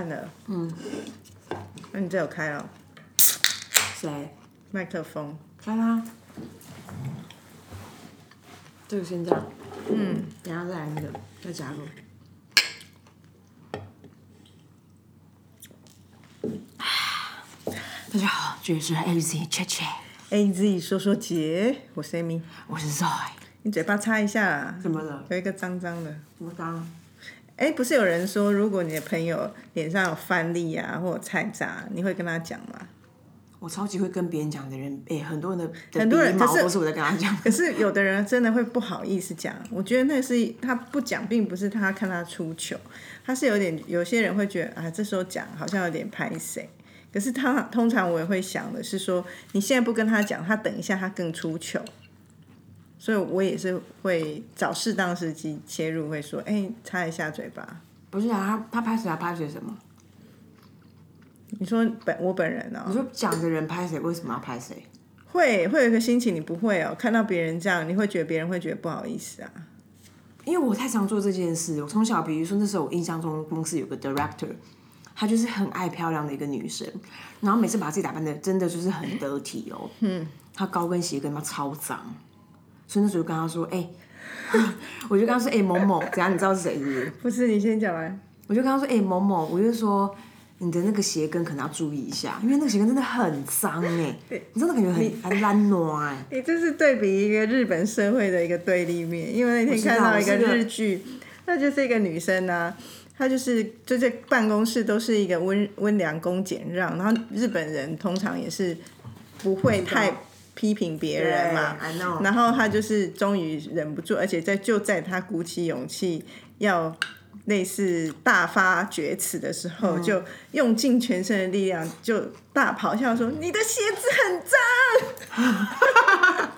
按了。嗯。那你这有开了谁？麦克风？开啦。这个先这样。嗯。等下再来那个，再加入。大家好，这里是 A Z 切切，A Z 说说姐，我是 Amy。我是 Zoe。你嘴巴擦一下啦，怎么了？有一个脏脏的。怎么刚？哎，不是有人说，如果你的朋友脸上有饭粒啊，或者菜渣，你会跟他讲吗？我超级会跟别人讲的人，哎、很多人的很多人都是我在跟他讲。可是有的人真的会不好意思讲，我觉得那是他不讲，并不是他看他出糗，他是有点有些人会觉得啊，这时候讲好像有点拍谁。可是他通常我也会想的是说，你现在不跟他讲，他等一下他更出糗，所以我也是会找适当时机切入，会说，哎、擦一下嘴巴。不是啊，他他拍谁啊？拍谁什么？你说本我本人哦、你说讲的人拍谁？为什么要拍谁？会会有一个心情，你不会哦、看到别人这样，你会觉得别人会觉得不好意思啊。因为我太常做这件事。我从小，比如说那时候我印象中公司有个 director，她就是很爱漂亮的一个女生，然后每次把自己打扮的真的就是很得体哦。嗯。她高跟鞋跟她超脏，所以那时候就跟他说：“哎、我就跟他说：哎、某某，怎样？你知道是谁是不是？不是，你先讲完。我就跟他说：哎、某某，我就说。”你的那个鞋跟可能要注意一下，因为那个鞋跟真的很脏哎，你真的感觉很很烂暖哎。你这是对比一个日本社会的一个对立面，因为那天看到一个日剧，那就是一个女生啊，她就是就在办公室都是一个温温良恭俭让，然后日本人通常也是不会太批评别人嘛，然后他就是终于忍不住，而且在就在他鼓起勇气要。类似大发厥词的时候，嗯就用尽全身的力量，就大咆哮说：“你的鞋子很脏。”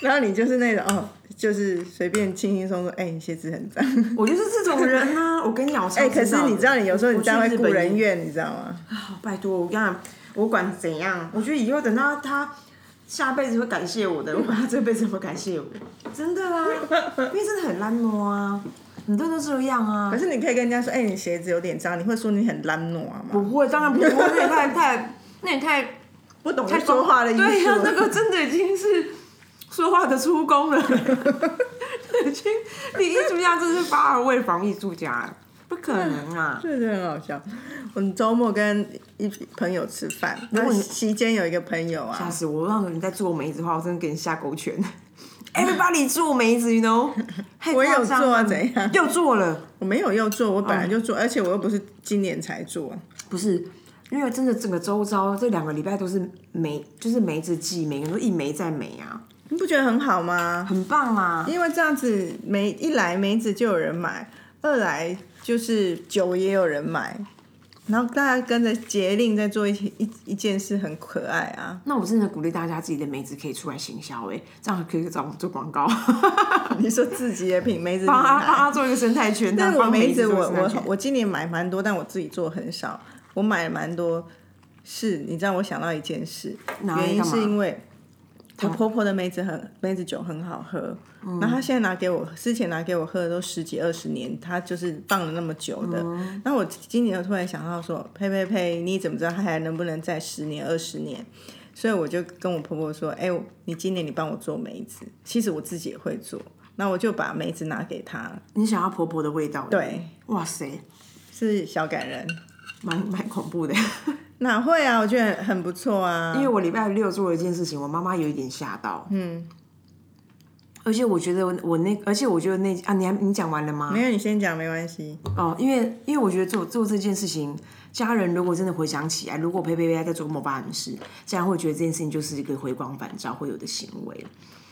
然后你就是那种哦，就是随便轻轻松松，哎、你鞋子很脏。我就是这种人啊！我跟你讲，哎、可是你知道，你有时候你这样会我去日本雇人怨，你知道吗？好拜托，我跟你讲，我管怎样，我觉得以后等到他下辈子会感谢我的，我这辈子会感谢我，真的啦，因为真的很烂惰啊，很多人都这样啊可。是你可以跟人家说，哎、你鞋子有点脏，你会说你很懒惰吗？不会，当然不会，那也太太，那也太不懂得说话的意思。对呀、那个真的已经是说话的出工了，已经你艺术家真是发而为防艺术家，不可能啊！真的很好笑。我们周末跟一朋友吃饭，然后果你期间有一个朋友啊，吓死我！让你在做梅子的话，我真的给你下狗拳。Everybody 做梅子，you know？我有做啊怎样又做了？我没有又做，我本来就做，而且我又不是今年才做。不是，因为真的整个周遭这两个礼拜都是梅，就是梅子季，每个人都一梅再梅啊，你不觉得很好吗？很棒啊！因为这样子梅一来梅子就有人买，二来就是酒也有人买，然后大家跟着节令在做一一一件事，很可爱啊！那我真的鼓励大家自己的梅子可以出来行销哎，这样可以找我们做广告，你说自己的品梅子品帮他帮做一个生态圈，但我梅子我我我今年买蛮多，但我自己做很少。我买了蛮多，是你知道我想到一件事，原因是因为我婆婆的梅子很梅子酒很好喝，嗯。然后她现在拿给我，之前拿给我喝的都十几二十年，她就是放了那么久的。嗯。然后我今年又突然想到说，呸呸呸，你怎么知道她还能不能再十年二十年？所以我就跟我婆婆说，哎、你今年你帮我做梅子，其实我自己也会做，那我就把梅子拿给她，你想要婆婆的味道，对，哇塞，是小感人。蛮蛮恐怖的。哪会啊？我觉得很不错啊。因为我礼拜六做了一件事情，我妈妈有一点吓到。嗯。而且我觉得我我那，而且我觉得那啊，你还你讲完了吗？没有，你先讲没关系。哦，因为因为我觉得做做这件事情，家人如果真的回想起来，如果裴裴裴在做某办事，家人会觉得这件事情就是一个回光返照会有的行为。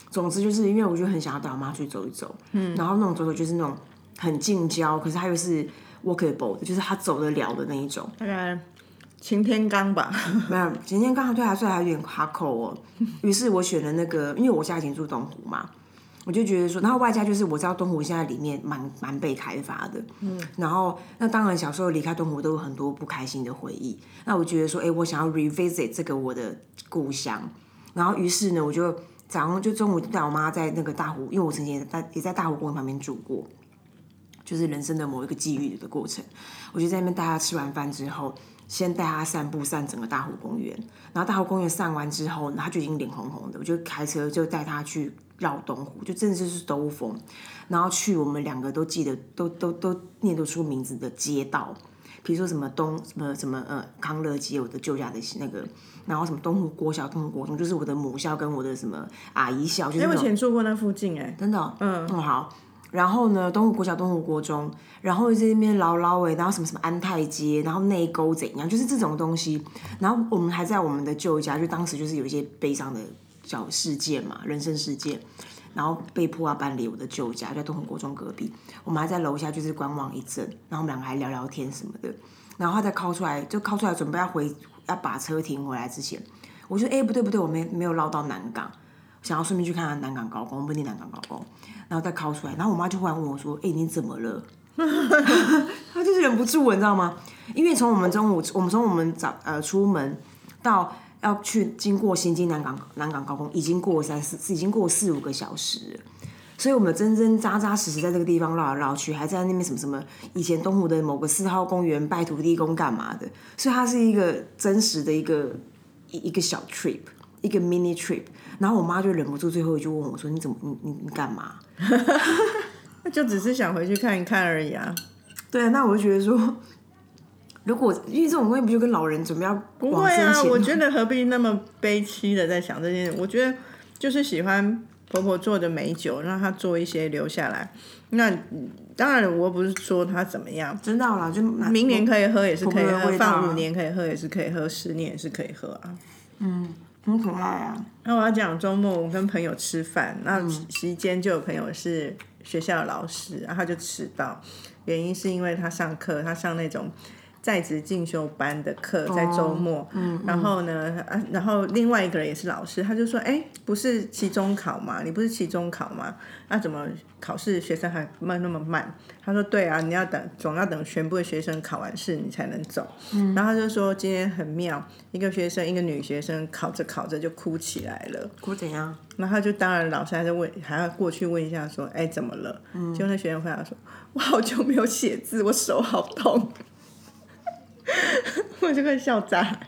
总之就是因为我就很想要带我妈去走一走，嗯，然后那种走走就是那种很近郊，可是它又是 walkable 的，就是她走得了的那一种。擎天刚吧。没有，擎天刚好对他说还有点哈口哦。于是我选了那个，因为我家以前住东湖嘛，我就觉得说，然后外加就是我知道东湖现在里面蛮蛮被开发的，嗯，然后那当然小时候离开东湖都有很多不开心的回忆。那我觉得说，哎，我想要 revisit 这个我的故乡，然后于是呢，我就早上就中午带我妈在那个大湖，因为我曾经也在也在大湖公园旁边住过。就是人生的某一个际遇的过程。我就在那边带他吃完饭之后，先带他散步散整个大湖公园，然后大湖公园散完之后，他就已经脸红红的，我就开车就带他去绕东湖，就真的就是兜风，然后去我们两个都记得都都都念得出名字的街道。比如说什么东什么什么呃康乐街，我的旧家的那个，然后什么东湖国小、东湖国中，就是我的母校跟我的什么阿姨校，就是我以前住过那附近哎、真的哦、嗯。好。然后呢，东湖国小、东湖国中，然后在那边唠唠诶，然后什么什么安泰街，然后内沟怎样，就是这种东西。然后我们还在我们的旧家，就当时就是有一些悲伤的小事件嘛，人生事件，然后被迫要搬离我的旧家，在东湖国中隔壁。我们还在楼下就是观望一阵，然后我们两个还聊聊天什么的。然后他再靠出来，就靠出来准备要回要把车停回来之前，我就哎、不对不对，我没没有绕到南港，想要顺便去看看南港高工，不念南港高工，然后再靠出来，然后我妈就忽然问我说：“哎、你怎么了？” 她就是忍不住，你知道吗？因为从我们中午，我们从我们早呃出门到要去经过新津南港南港高工，已经过三四，已经过四五个小时。所以我们真真扎扎实实在这个地方绕来绕去，还在那边什么什么以前东湖的某个四号公园拜土地公干嘛的，所以它是一个真实的一个一一个小 trip，一个 mini trip。然后我妈就忍不住最后一句问我说：“你怎么你你你干嘛 那就只是想回去看一看而已啊。？”对啊，那我就觉得说，如果因为这种东西不就跟老人准备要不会啊，我觉得何必那么悲戚的在想这件事？我觉得就是喜欢婆婆做的美酒，让她做一些留下来。那嗯当然，我不是说她怎么样，知道了，就明明年可以喝也是可以喝，放五年可以喝也是可以喝，十年也是可以喝啊。很可爱啊。那我要讲周末我跟朋友吃饭，那期间就有朋友是学校的老师，然后他就迟到，原因是因为他上课，他上那种在职进修班的课，在周末，嗯然后呢，啊，然后另外一个人也是老师，他就说，哎，不是期中考吗？你不是期中考吗？那、怎么考试学生还慢那么慢？他说，对啊，你要等，总要等全部的学生考完试你才能走。然后他就说今天很妙，一个学生，一个女学生考着考着就哭起来了。哭怎样？然后他就当然老师还在问，还要过去问一下说，哎，怎么了？结果那学生回答说，我好久没有写字，我手好痛。我就快笑炸。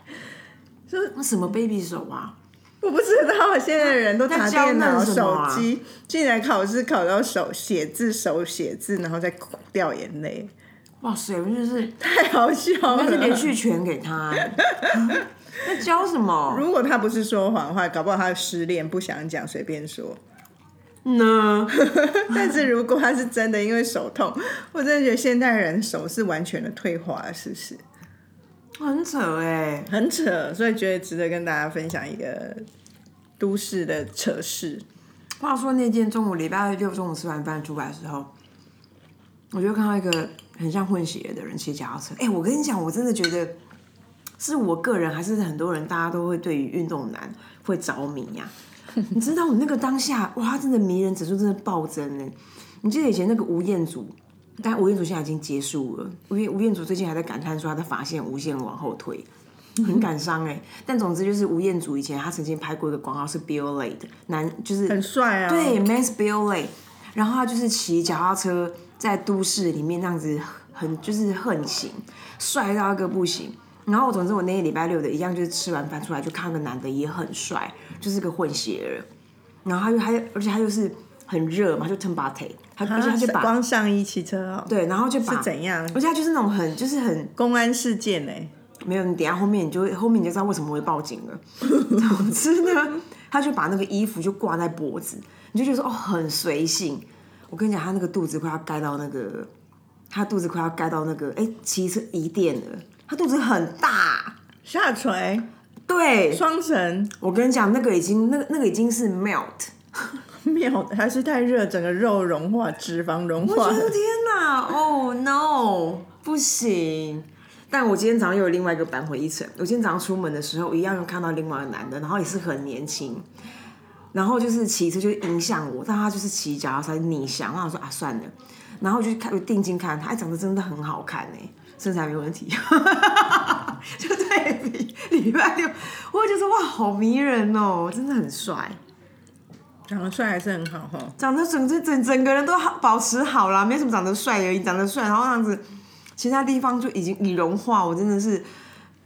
那什么 baby 手啊？我不知道，现在的人都打在教电脑、手啊机，进来考试考到手写字、手写字，然后再掉眼泪，哇塞，我真是太好笑那是连了。续拳给他、欸。那教什么如果他不是说谎话，搞不好他失恋不想讲，随便说。呢？但是如果他是真的因为手痛，我真的觉得现代人手是完全的退化了，是不是？很扯哎、很扯，所以觉得值得跟大家分享一个都市的扯事。话说那天中午礼拜六中午吃完饭出来的时候，我就看到一个很像混血的人骑脚踏车。哎、我跟你讲，我真的觉得是我个人还是很多人，大家都会对于运动男会着迷呀、你知道，我那个当下，哇，真的迷人指数真的暴增呢。你记得以前那个吴彦祖，但吴彦祖现在已经结束了。吴彦吴彦祖最近还在感叹说他的发线无限往后退。很感伤哎，但总之就是吴彦祖以前他曾经拍过一个广告是 b i l l a y 的男，就是很帅啊！对，Man's b i l l a y 然后他就是骑脚踏车在都市里面那样子很就是横行，帅到一个不行。然后总之我那天礼拜六的一样就是吃完饭出来就看个男的也很帅，就是个混血儿，然后他就他就而且他又是很热嘛，就 t u m b a t e 他而且他就把光上衣骑车哦，对，然后就把是怎样？而且他就是那种很就是很公安事件呢？没有，你等下后面你就会后面你就知道为什么会报警了。总之呢，他就把那个衣服就挂在脖子，你就觉得哦很随性。我跟你讲，他那个肚子快要盖到那个，他肚子快要盖到那个，哎，骑车一电了。他肚子很大，下垂、对，双层，我跟你讲，那个已经那个那个已经是 melt。妙，还是太热，整个肉融化，脂肪融化我。的天哪！Oh no，不行！但我今天早上又有另外一个扳回一城。我今天早上出门的时候，一样又看到另外一个男的，然后也是很年轻，然后就是骑车就影响我，但他就是骑脚踏车逆向，然后我说啊算了，然后我就看我定睛看他，哎长得真的很好看哎，身材没问题，就对比礼拜六，我就觉得哇好迷人哦，真的很帅。长得帅还是很好哈。长得整整整整个人都好保持好啦，没什么长得帅而已，长得帅，然后这样子，其他地方就已经已融化，我真的是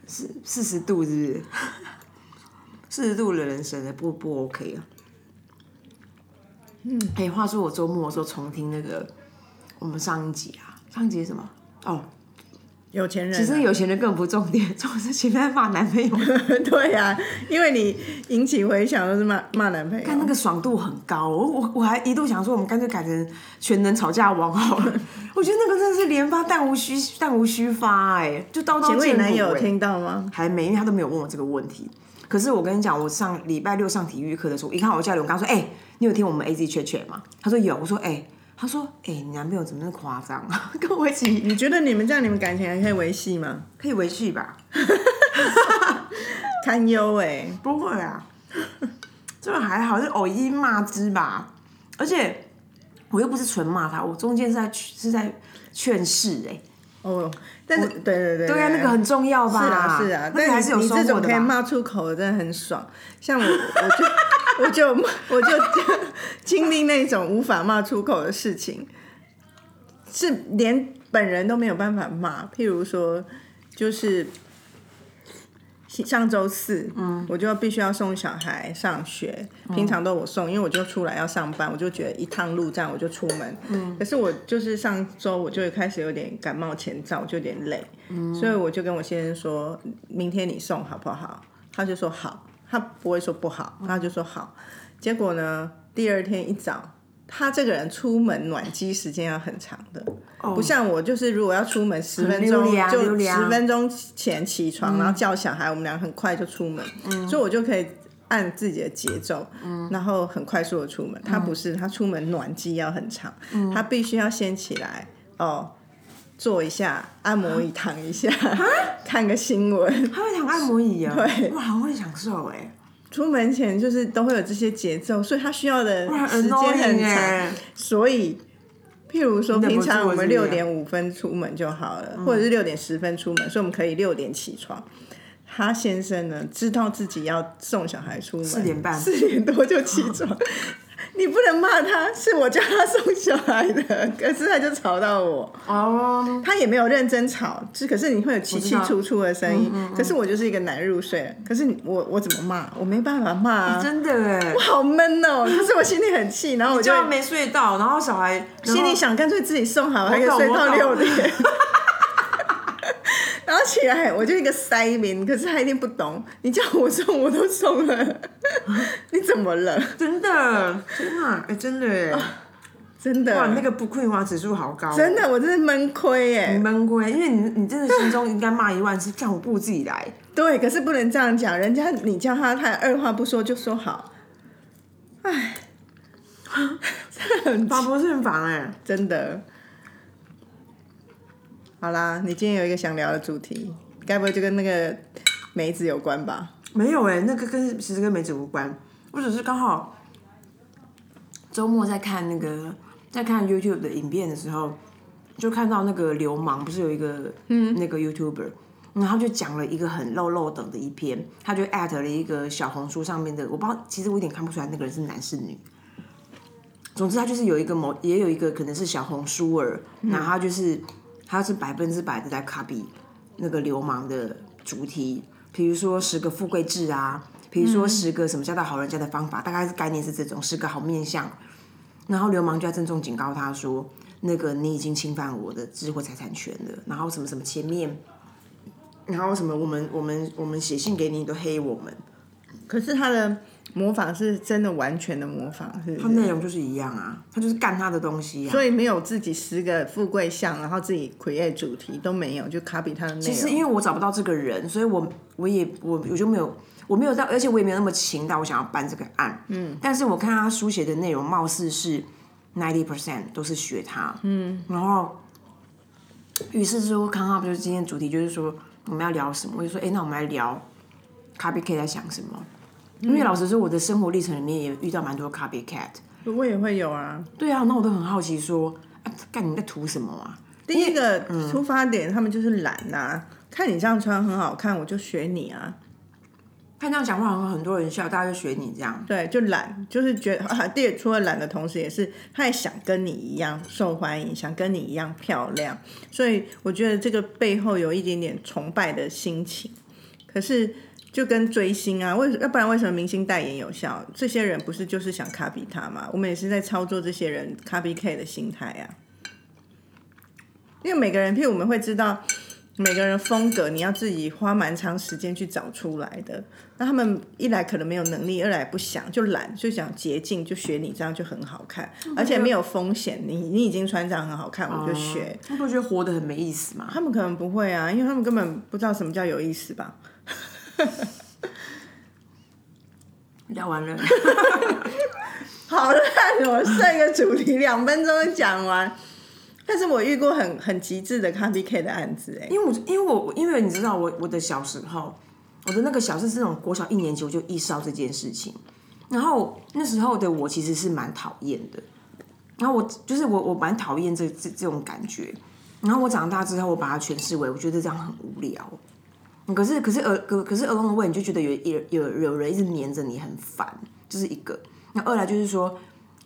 四四十度，是不是？四十度的人生的不不 OK 啊。嗯，哎、话说我周末的时候重听那个我们上一集啊，上一集是什么？哦，有钱人啊、其实有钱人根本不重点，重点是前面在骂男朋友，对呀、因为你引起回响都是骂骂男朋友。看那个爽度很高，我我我还一度想说，我们干脆改成全能吵架王好了。我觉得那个真的是连发弹无虚弹无虚发、哎，就刀刀见骨、哎男友有听到吗？还没，因为他都没有问我这个问题。可是我跟你讲，我上礼拜六上体育课的时候，一看我教练，我刚说，哎、你有听我们 A Z 圈圈吗？他说有，我说，哎、他说，哎、你男朋友怎么那么夸张啊？跟我一起你觉得你们这样，你们感情还可以维系吗？可以维系吧？堪忧哎、不会啊，这个还好，是偶一骂之吧。而且我又不是纯骂他，我中间是在是在劝世哎、哦，但是对对对对啊，那个很重要吧？是啊是啊，但那个还是有你这种可以？骂出口的，真的很爽。像我，我就我就我就 经历那种无法骂出口的事情，是连本人都没有办法骂。譬如说，就是上周四，嗯，我就必须要送小孩上学，平常都我送，因为我就出来要上班，我就觉得一趟路这样我就出门。嗯，可是我就是上周我就开始有点感冒前兆，我就有点累，所以我就跟我先生说，明天你送好不好？他就说好，他不会说不好，他就说好。结果呢，第二天一早，他这个人出门暖机时间要很长的，不像我，就是如果要出门十分钟溜凉溜就十分钟前起床，然后叫小孩，我们俩很快就出门，所以我就可以。按自己的节奏，然后很快速的出门。他不是，他出门暖机要很长，他必须要先起来哦，坐一下按摩椅，躺一下，看个新闻。他会躺按摩椅啊，对哇，好会享受哎、出门前就是都会有这些节奏，所以他需要的哇，时间很长。哎、所以，譬如说，平常我们六点五分出门就好了，或者是六点十分出门，所以我们可以六点起床。他先生呢，知道自己要送小孩出门，四点半四点多就起床。你不能骂他，是我叫他送小孩的，可是他就吵到我。哦，他也没有认真吵，只可是你会有起起楚楚的声音。可是我就是一个难入睡，可是我我怎么骂？我没办法骂啊，真的哎、我好闷哦。可是我心里很气，然后我就就没睡到，然后小孩心里想，干脆自己送好，还可以睡到六点。然后起来，我就一个塞民，可是他一定不懂。你叫我送，我都送了，你怎么了？真的，天哪，哎、真的哎、真的，哇，那个不匮乏指数好高、哦，真的，我真是闷亏耶。闷亏，因为你你真的心中应该骂一万次，叫我不如自己来，对，可是不能这样讲，人家你叫他，他二话不说就说好。唉，真的很法不胜防哎、真的。好啦，你今天有一个想聊的主题，该不会就跟那个梅子有关吧？没有哎、那个跟其实跟梅子无关，我只是刚好周末在看那个在看 YouTube 的影片的时候，就看到那个流氓不是有一个嗯那个 YouTuber，然后他就讲了一个很漏漏等的一篇，他就艾特了一个小红书上面的，我不知道，其实我有点看不出来那个人是男是女。总之，他就是有一个某，也有一个可能是小红书儿，然后他就是他是百分之百的在 copy 那个流氓的主题，比如说十个富贵制啊，比如说十个什么叫到好人家的方法，大概是概念是这种十个好面相。然后流氓就要郑重警告他说：“那个你已经侵犯我的智慧财产权了。”然后什么什么前面，然后什么我们我们我们写信给你都黑我们，可是他的模仿是真的完全的模仿，是不他？内容就是一样啊，他就是干他的东西啊。所以没有自己十个富贵相，然后自己 create 主题都没有，就 copy 他的内容。其实因为我找不到这个人，所以我我也我我就没有我没有到，而且我也没有那么勤到我想要办这个案。嗯，但是我看他书写的内容，貌似是 ninety percent 都是学他。嗯，然后于是说，康康就是今天主题就是说我们要聊什么，我就说，哎、那我们来聊 copycat 在想什么。因为老实说，我的生活历程里面也遇到蛮多 copycat。我也会有啊。对啊，那我都很好奇说，啊，干你在图什么啊？第一个出发点，他们就是懒呐、看你这样穿很好看，我就学你啊。看这样讲话，好像很多人笑，大家就学你这样。对，就懒，就是觉得啊，第二除了懒的同时，也是他也想跟你一样受欢迎，想跟你一样漂亮，所以我觉得这个背后有一点点崇拜的心情。可是就跟追星啊，为要不然为什么明星代言有效？这些人不是就是想 copy 他吗？我们也是在操作这些人 copy K 的心态啊。因为每个人，譬如我们会知道。每个人风格，你要自己花蛮长时间去找出来的。那他们一来可能没有能力，二来不想就懒，就想捷径，就学你这样就很好看，而且没有风险。你你已经穿这样很好看，我就学。他们觉得活得很没意思嘛？他们可能不会啊，因为他们根本不知道什么叫有意思吧。聊完了，好烂！我设一个主题，两分钟讲完。但是我遇过很很极致的 copy K 的案子哎，因为我因为我因为你知道我我的小时候，我的那个小是这种国小一年级我就意识到这件事情，然后那时候的我其实是蛮讨厌的，然后我就是我我蛮讨厌这这这种感觉，然后我长大之后我把它诠释为我觉得这样很无聊，可是可是儿可可是儿童的问你就觉得有有有有人一直黏着你很烦，这是一个，那二来就是说。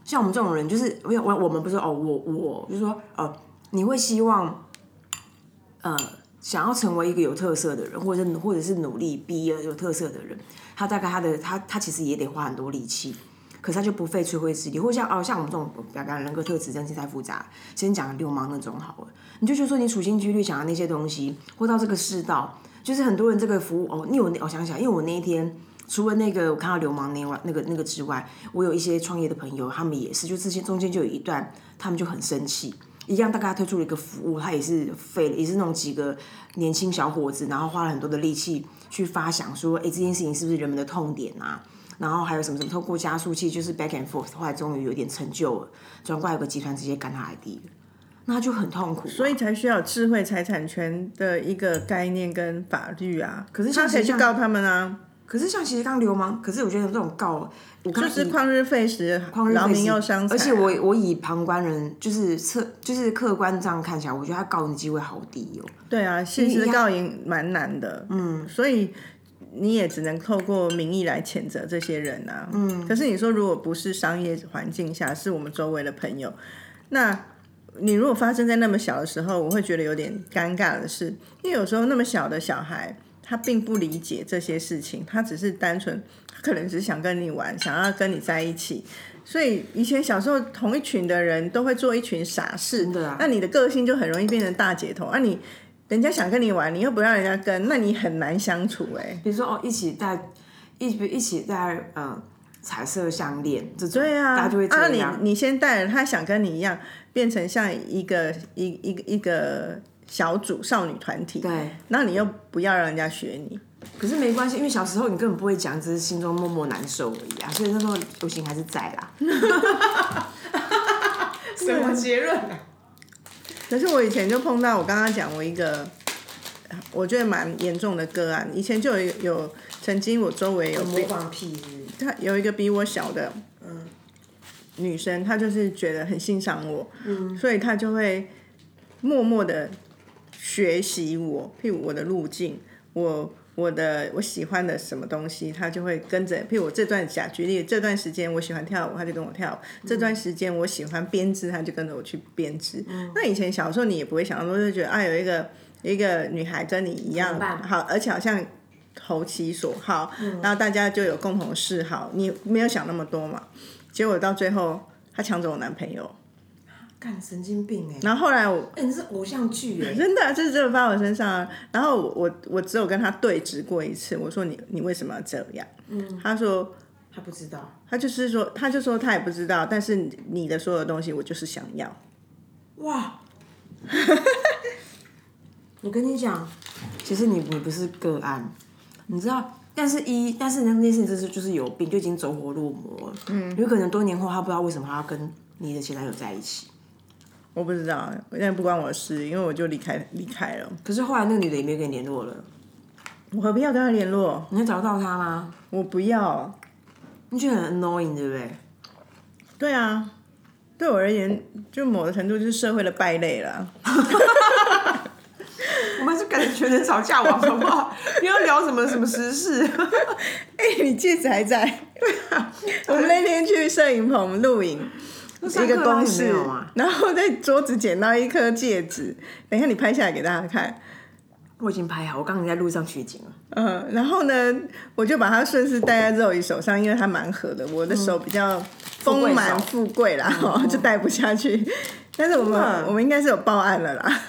像我们这种人，就是我我我们不是哦，我我就是说，呃，你会希望，呃，想要成为一个有特色的人，或者是或者是努力逼有特色的人，他大概他的他他其实也得花很多力气，可是他就不费吹灰之力，或像哦像我们这种表达人格特质真是太复杂，先讲流氓那种好了，你就觉得说你处心积虑想要那些东西，或到这个世道，就是很多人这个服务哦，你有我想想，因为我那一天。除了那个我看到流氓那外那个那个之外，我有一些创业的朋友，他们也是，就之前中间就有一段，他们就很生气，一样大概推出了一个服务，他也是费了，也是那种几个年轻小伙子，然后花了很多的力气去发想说，哎，这件事情是不是人们的痛点啊？然后还有什么什么，透过加速器就是 back and forth，后来终于有点成就了，转过来有个集团直接干他 ID，那就很痛苦，所以才需要智慧财产权的一个概念跟法律啊。可是像谁去告他们啊。可是像其实刚流氓，可是我觉得这种告，就是旷日费时，劳民又伤财。而且我我以旁观人，就是侧就是客观这样看起来，我觉得他告你机会好低哦。对啊，现实告赢蛮难的。嗯，所以你也只能透过民意来谴责这些人啊。嗯，可是你说如果不是商业环境下，是我们周围的朋友，那你如果发生在那么小的时候，我会觉得有点尴尬的是，因为有时候那么小的小孩。他并不理解这些事情，他只是单纯，可能只是想跟你玩，想要跟你在一起。所以以前小时候，同一群的人都会做一群傻事，那你的个性就很容易变成大姐头。那你人家想跟你玩，你又不让人家跟，那你很难相处哎。比如说哦，一起在一一起在嗯彩色项链这种，对啊，大家就会这样。你你先戴了，他想跟你一样，变成像一个一一个一个。小组少女团体，对，那你又不要让人家学你，可是没关系，因为小时候你根本不会讲，只是心中默默难受而已啊，所以那时候流行还是在啦。什么结论啊？可是我以前就碰到，我刚刚讲我一个，我觉得蛮严重的个案，以前就有有曾经我周围有模仿癖，他有一个比我小的嗯女生，她就是觉得很欣赏我，嗯，所以她就会默默的。学习我，譬如我的路径，我我的我喜欢的什么东西，她就会跟着。譬如我这段假举例，这段时间我喜欢跳舞，她就跟我跳；这段时间我喜欢编织，她就跟着我去编织。那以前小时候你也不会想那么多，就觉得啊，有一个一个女孩跟你一样好，而且好像投其所好，然后大家就有共同的嗜好，你没有想那么多嘛。结果到最后，他抢走我男朋友。神经病哎！然后后来我，哎，你是偶像剧哎，真的，就是真的发我身上。啊然后我我我只有跟他对峙过一次，我说你你为什么要这样？嗯，他说他不知道，他就是说他就说他也不知道，但是你的所有东西我就是想要。哇！我跟你讲，其实你你不是个案，你知道，但是一但是那件事情就是就是有病，就已经走火入魔了。嗯，有可能多年后他不知道为什么他要跟你的前男友在一起。我不知道，现在不关我的事，因为我就离开离开了。可是后来那个女的也没有跟你联络了，我何必要跟他联络？你要找到他吗？我不要，你觉得很 annoying 对不对？对啊，对我而言，就某的程度就是社会的败类了。人吵架王，好不好？你要聊什么什么时事。哎、你戒指还在？我们那天去摄影棚录影，一个公没式然后在桌子捡到一颗戒指，等一下你拍下来给大家看。我已经拍好，我刚刚在路上取景了。嗯，然后呢，我就把它顺势戴在肉姨手上，因为它蛮合的，我的手比较丰满富贵啦，哦、就戴不下去。但是我们我们应该是有报案了啦，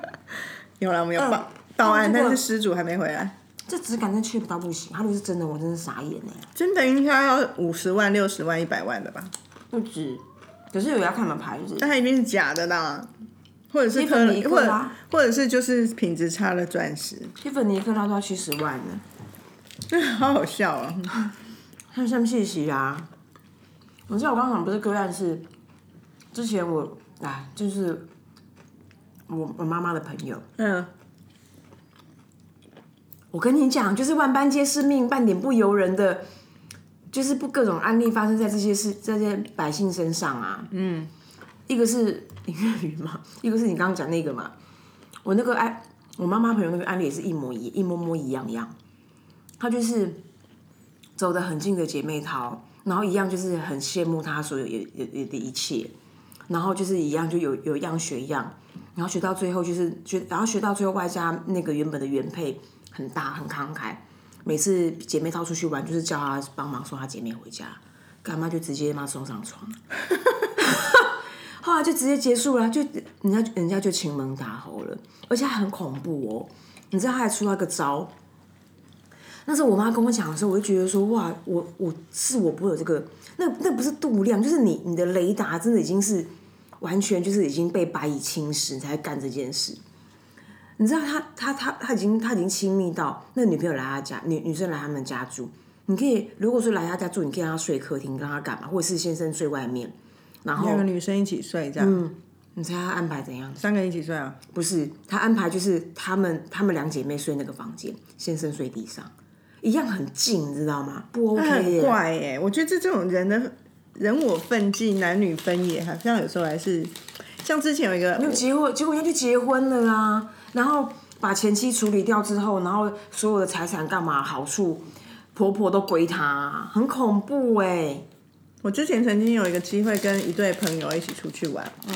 有啦，我们有报、报案，但是失主还没回来。这质感真缺不到不行，他如果是真的，我真是傻眼呢。真的应该要五十万、六十万、一百万的吧？不止，可是有要看什么牌子？但它一定是假的啦，或者是蒂芙尼刻，或或者是就是品质差的钻石，蒂芙尼克拉都要七十万呢，好好笑啊！像像谢喜啊。我知道我刚刚讲不是个案是，之前我哎就是我我妈妈的朋友，嗯，我跟你讲，就是万般皆是命，半点不由人的，就是不各种案例发生在这些事这些百姓身上啊。嗯，一个是林月雨嘛，一个是你刚刚讲那个嘛。我那个案，我妈妈朋友那个案例也是一模一一模模一样样。她就是走得很近的姐妹淘，然后一样就是很羡慕她所有有有有的一切，然后就是一样就有有样学样，然后学到最后就是学，然后学到最后外加那个原本的原配很大很慷慨，每次姐妹淘出去玩就是叫她帮忙送她姐妹回家，干妈就直接妈送上床，后来就直接结束了，就人家人家就亲门打吼了，而且还很恐怖哦，你知道他还出了个招。那时候我妈跟我讲的时候，我就觉得说，哇，我我是我不会有这个，那那不是度量，就是你你的雷达真的已经是完全就是已经被白蚁侵蚀，你才干这件事。你知道他他他他已经他已经亲密到那女朋友来他家，女女生来他们家住，你可以如果说来他家住，你可以让他睡客厅，让他干嘛，或者是先生睡外面，然后两个女生一起睡这样，你猜他安排怎样？三个人一起睡啊？不是，他安排就是他们他们两姐妹睡那个房间，先生睡地上，一样很近，你知道吗？不那 OK。怪耶、我觉得这这种人的人我分际、男女分野，好像有时候还是像之前有一个没有结婚，结果人家就结婚了啊，然后把前妻处理掉之后，然后所有的财产干嘛好处，婆婆都归他，很恐怖哎。我之前曾经有一个机会跟一对朋友一起出去玩，嗯，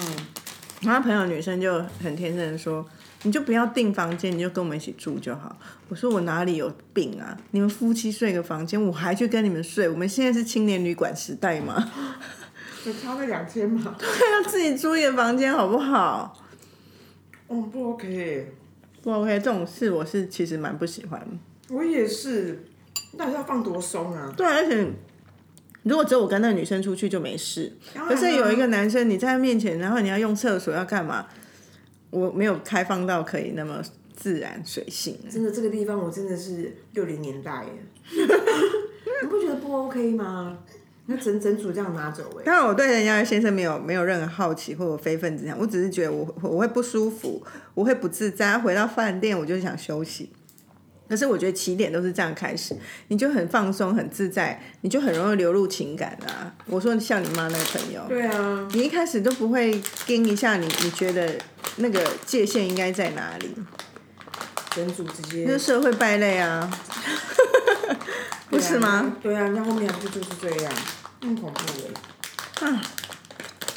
然后朋友女生就很天真的说：“你就不要订房间，你就跟我们一起住就好。”我说：“我哪里有病啊？你们夫妻睡个房间，我还去跟你们睡？我们现在是青年旅馆时代吗？就差那两千嘛，要自己租一个房间好不好？哦不 OK，不 OK，这种事我是其实蛮不喜欢。我也是，到底要放多松啊？对啊，而且如果只有我跟那个女生出去就没事，可可是有一个男生你在他面前，然后你要用厕所要干嘛？我没有开放到可以那么自然随性。真的这个地方我真的是六零年代耶，你不觉得不 OK 吗？那整整组这样拿走哎，当然，我对人家的先生没有没有任何好奇或者非分之想，我只是觉得我我会不舒服，我会不自在。回到饭店我就想休息，可是我觉得起点都是这样开始，你就很放松很自在，你就很容易流露情感啊。我说像你妈那个朋友，对啊，你一开始都不会盯一下你，你觉得那个界限应该在哪里？整组直接就是社会败类 啊，不是吗？对啊，人家后面不就是这样，很恐怖哎。啊，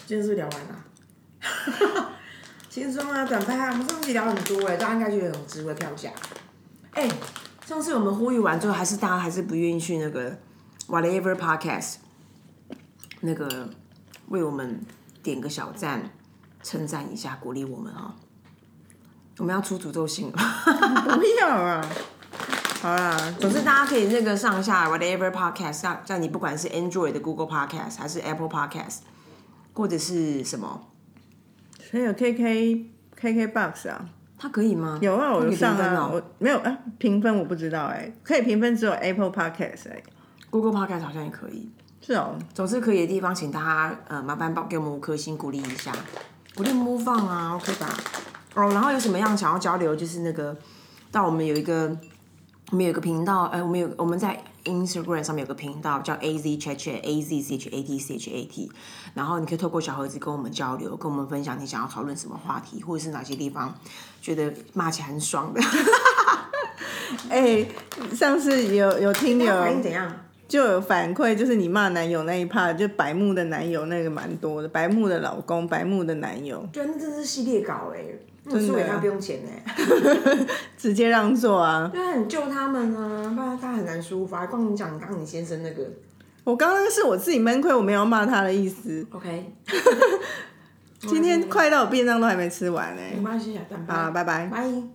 今天是不是聊完了？轻松啊，短拍啊，我们上期聊很多哎，大家应该觉得很值回票价。哎、上次我们呼吁完之后，还是大家还是不愿意去那个 Whatever Podcast 那个为我们点个小赞，称赞一下，鼓励我们哈、我们要出诅咒信了。不要啊！好啦，总之，大家可以那个上下 whatever podcast，像像你不管是 Android 的 Google Podcast 还是 Apple Podcast，或者是什么，还有 KK KK Box 啊，它可以吗？有啊，我上啊，我没有啊，评分我不知道哎、可以评分只有 Apple Podcast 哎、Google Podcast 好像也可以。是哦，总之可以的地方，请大家呃麻烦帮给我们五颗星鼓励一下，鼓励 move on 啊，OK 吧？哦，然后有什么样想要交流，就是那个到我们有一个我们有个频道，呃，我们有我们在 Instagram 上面有个频道叫 A Z Chat Chat A Z C H A T C H A T，然后你可以透过小盒子跟我们交流，跟我们分享你想要讨论什么话题，或者是哪些地方觉得骂起来很爽的。哎、上次有有听友反应怎样？就有反馈，就是你骂男友那一 part，就白目的男友那个蛮多的，白目的老公，白目的男友，对，那真的是系列稿哎、那输给他不用钱呢、直接让座啊！对啊，你救他们啊，不然他很难舒服。光你讲刚刚你先生那个我刚刚是我自己闷亏，我没有骂他的意思。，OK，今天快到我便当都还没吃完呢、没关系啊，拜拜。拜。